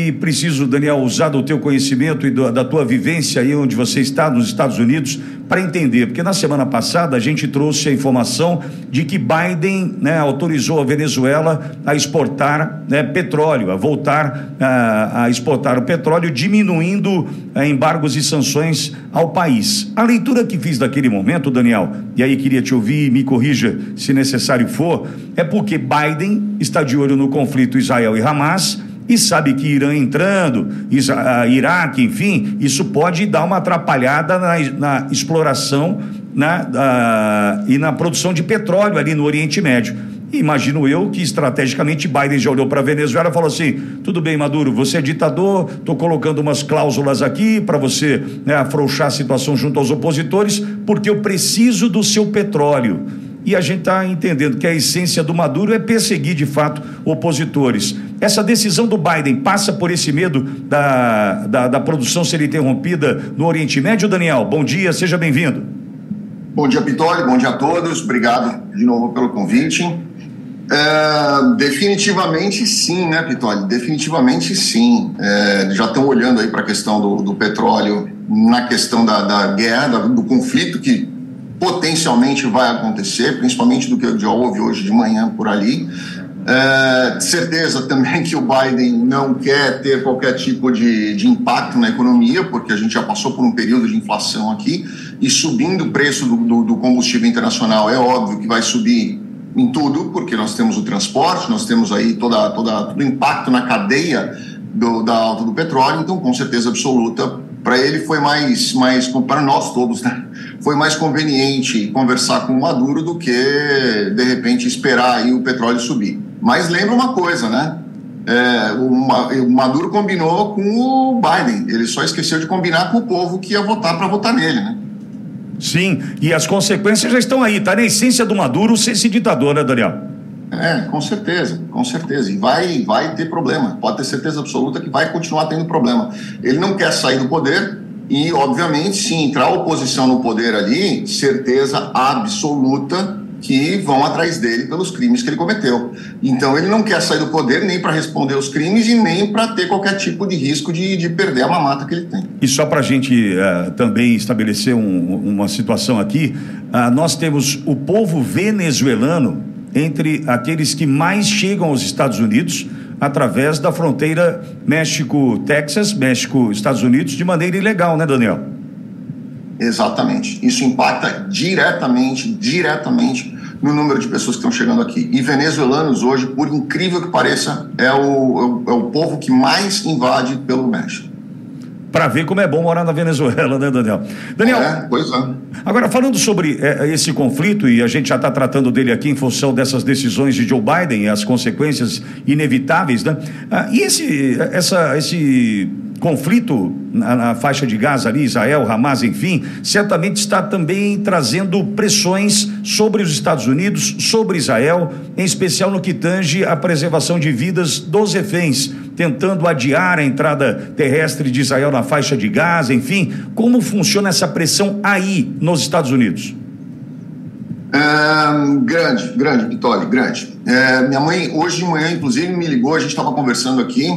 que preciso, Daniel, usar do teu conhecimento e do, da tua vivência aí onde você está, nos Estados Unidos, para entender, porque na semana passada a gente trouxe a informação de que Biden né, autorizou a Venezuela a exportar né, petróleo, a voltar a, a, exportar o petróleo, diminuindo a, embargos e sanções ao país. A leitura que fiz daquele momento, Daniel, e aí queria te ouvir, me corrija se necessário for, é porque Biden está de olho no conflito Israel e Hamas e sabe que Irã entrando, Iraque, enfim, isso pode dar uma atrapalhada na, na exploração na, e na produção de petróleo ali no Oriente Médio. Imagino eu que estrategicamente Biden já olhou para a Venezuela e falou assim: tudo bem, Maduro, você é ditador, estou colocando umas cláusulas aqui para você né, afrouxar a situação junto aos opositores, porque eu preciso do seu petróleo. E a gente está entendendo que a essência do Maduro é perseguir de fato opositores. Essa decisão do Biden passa por esse medo da, da, da produção ser interrompida no Oriente Médio, Daniel? Bom dia, seja bem-vindo. Bom dia, Pitoli, bom dia a todos. Obrigado de novo pelo convite. É, definitivamente sim, né, Pitoli? Definitivamente sim. É, já estão olhando aí para a questão do, do, petróleo, na questão da, da guerra, do conflito que potencialmente vai acontecer, principalmente do que já houve hoje de manhã por ali. É, certeza também que o Biden não quer ter qualquer tipo de, de impacto na economia, porque a gente já passou por um período de inflação aqui, e subindo o preço do, do, do combustível internacional, é óbvio que vai subir em tudo, porque nós temos o transporte, nós temos aí toda, toda, todo o impacto na cadeia do, da alta do petróleo, então com certeza absoluta para ele foi mais, mais para nós todos, né? Foi mais conveniente conversar com o Maduro do que de repente esperar aí o petróleo subir. Mas lembra uma coisa, né? É, o, Maduro combinou com o Biden, ele só esqueceu de combinar com o povo que ia votar para votar nele, né? Sim, e as consequências já estão aí, tá na essência do Maduro ser esse ditador, né, Daniel? É, com certeza, com certeza. E vai, vai ter problema. Pode ter certeza absoluta que vai continuar tendo problema. Ele não quer sair do poder e, obviamente, se entrar oposição no poder ali, certeza absoluta que vão atrás dele pelos crimes que ele cometeu. Então, ele não quer sair do poder nem para responder os crimes e nem para ter qualquer tipo de risco de, de perder a mamata que ele tem. E só para a gente uh, também estabelecer um, uma situação aqui, uh, nós temos o povo venezuelano entre aqueles que mais chegam aos Estados Unidos através da fronteira México-Texas, México-Estados Unidos, de maneira ilegal, né, Daniel? Exatamente. Isso impacta diretamente, diretamente no número de pessoas que estão chegando aqui. E venezuelanos hoje, por incrível que pareça, é o, é o é povo que mais invade pelo México para ver como é bom morar na Venezuela, né, Daniel? Daniel, é, pois é. agora falando sobre é, esse conflito, e a gente já está tratando dele aqui em função dessas decisões de Joe Biden e as consequências inevitáveis, né? Ah, e esse, essa, esse conflito na, na, faixa de Gaza ali, Israel, Hamas, enfim, certamente está também trazendo pressões sobre os Estados Unidos, sobre Israel, em especial no que tange a preservação de vidas dos reféns, tentando adiar a entrada terrestre de Israel na faixa de Gaza, enfim, como funciona essa pressão aí nos Estados Unidos? É, grande, grande, Vitória, grande. É, minha mãe, hoje de manhã, inclusive, me ligou, a gente estava conversando aqui,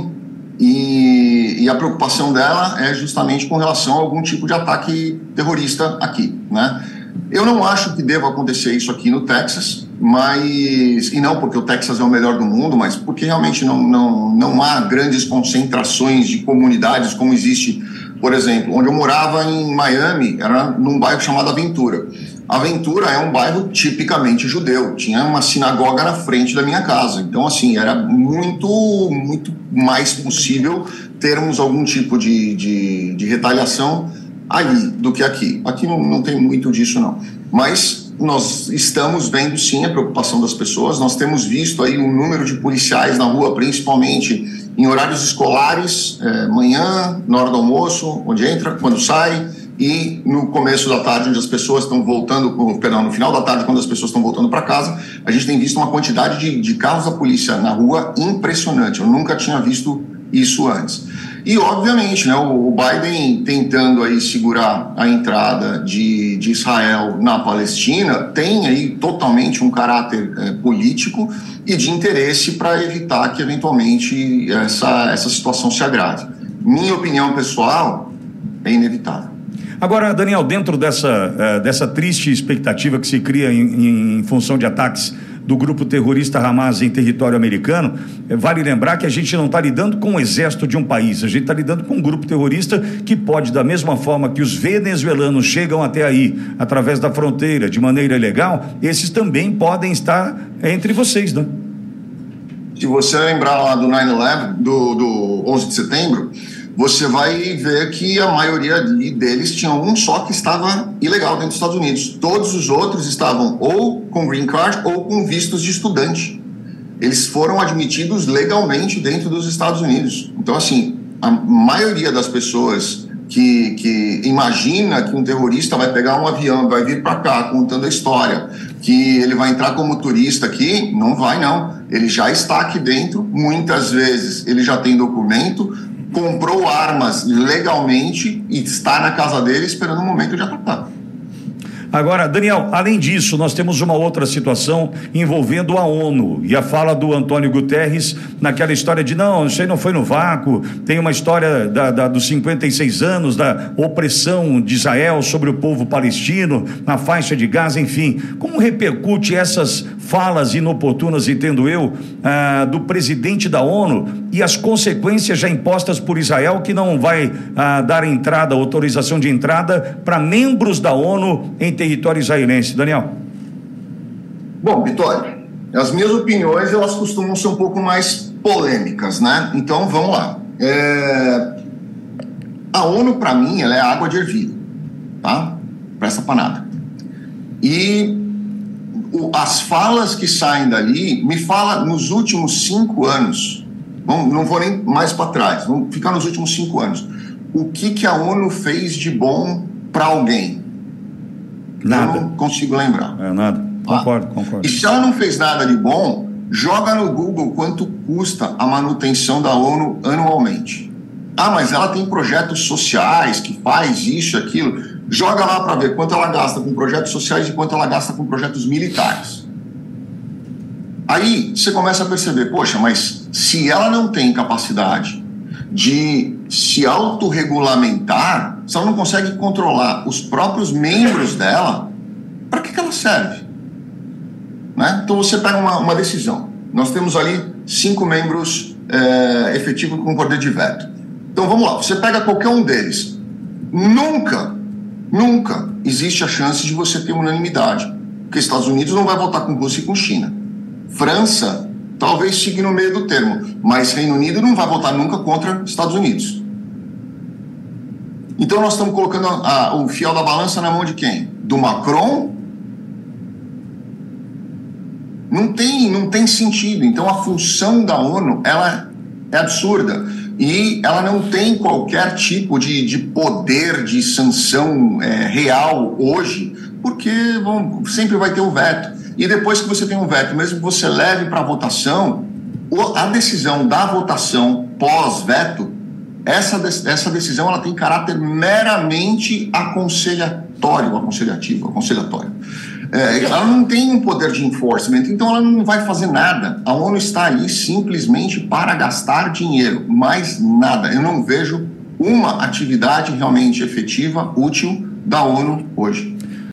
e, e, a preocupação dela é justamente com relação a algum tipo de ataque terrorista aqui, né? Eu não acho que deva acontecer isso aqui no Texas, mas e não porque o Texas é o melhor do mundo, mas porque realmente não, não, não há grandes concentrações de comunidades como existe, por exemplo, onde eu morava em Miami, era num bairro chamado Aventura. Aventura é um bairro tipicamente judeu, tinha uma sinagoga na frente da minha casa. Então, assim, era muito, muito mais possível termos algum tipo de, de, de retaliação ali do que aqui. Aqui não, não tem muito disso, não. Mas nós estamos vendo sim a preocupação das pessoas, nós temos visto aí um número de policiais na rua, principalmente em horários escolares, é, manhã, na hora do almoço, onde entra, quando sai e no começo da tarde, onde as pessoas estão voltando, perdão, no final da tarde, quando as pessoas estão voltando para casa, a gente tem visto uma quantidade de, de carros da polícia na rua impressionante. Eu nunca tinha visto isso antes. E, obviamente, né, o Biden tentando aí segurar a entrada de, de Israel na Palestina tem aí totalmente um caráter é, político e de interesse para evitar que, eventualmente, essa, essa situação se agrave. Minha opinião pessoal é inevitável. Agora, Daniel, dentro dessa, uh, dessa triste expectativa que se cria em, em função de ataques do grupo terrorista Hamas em território americano, eh, vale lembrar que a gente não está lidando com o exército de um país, a gente está lidando com um grupo terrorista que pode, da mesma forma que os venezuelanos chegam até aí, através da fronteira, de maneira ilegal, esses também podem estar entre vocês, né? Se você lembrar lá do 9-11, do, do 11 de setembro, você vai ver que a maioria deles tinha um só que estava ilegal dentro dos Estados Unidos. Todos os outros estavam ou com green card ou com vistos de estudante. Eles foram admitidos legalmente dentro dos Estados Unidos. Então, assim, a maioria das pessoas que, que imagina que um terrorista vai pegar um avião, vai vir para cá contando a história, que ele vai entrar como turista aqui, não vai não. Ele já está aqui dentro, muitas vezes ele já tem documento, comprou armas legalmente e está na casa dele esperando o momento de atacar. Agora, Daniel, além disso, nós temos uma outra situação envolvendo a ONU e a fala do Antônio Guterres naquela história de não, isso aí não foi no vácuo, tem uma história da, da, dos 56 anos da opressão de Israel sobre o povo palestino na faixa de Gaza, enfim. Como repercute essas falas inoportunas, entendo eu, ah, do presidente da ONU e as consequências já impostas por Israel que não vai ah, dar entrada, autorização de entrada para membros da ONU em território israelense. Daniel. Bom, Vitória, as minhas opiniões elas costumam ser um pouco mais polêmicas, né? Então vamos lá. É... A ONU, para mim, ela é água de ervilha, tá? Presta para nada. E o, as falas que saem dali, me fala nos últimos cinco anos, não, não vou nem mais para trás, vamos ficar nos últimos cinco anos. O que, que a ONU fez de bom para alguém? Nada. Eu não consigo lembrar. É, nada. Concordo, ah. concordo. E se ela não fez nada de bom, joga no Google quanto custa a manutenção da ONU anualmente. Ah, mas ela tem projetos sociais que faz isso, aquilo. Joga lá para ver quanto ela gasta com projetos sociais e quanto ela gasta com projetos militares. Aí você começa a perceber, poxa, mas se ela não tem capacidade de se autorregulamentar, se ela não consegue controlar os próprios membros dela, para que, que ela serve? Né? Então você pega uma, uma decisão. Nós temos ali cinco membros é, efetivos com poder de veto. Então vamos lá, você pega qualquer um deles. Nunca, nunca existe a chance de você ter unanimidade. Porque Estados Unidos não vai votar com Rússia e com China. França talvez fique no meio do termo, mas Reino Unido não vai votar nunca contra Estados Unidos. Então nós estamos colocando a, a, o fiel da balança na mão de quem? Do Macron? Não tem, não tem sentido. Então a função da ONU ela é absurda e ela não tem qualquer tipo de, de poder de sanção é, real hoje, porque sempre vai ter o veto. E depois que você tem um veto, mesmo que você leve para votação, a decisão da votação pós-veto, essa, essa decisão ela tem caráter meramente aconselhatório, aconselhativo, aconselhatório. É, ela não tem um poder de enforcement, então ela não vai fazer nada. A ONU está ali simplesmente para gastar dinheiro, mais nada. Eu não vejo uma atividade realmente efetiva, útil da ONU hoje.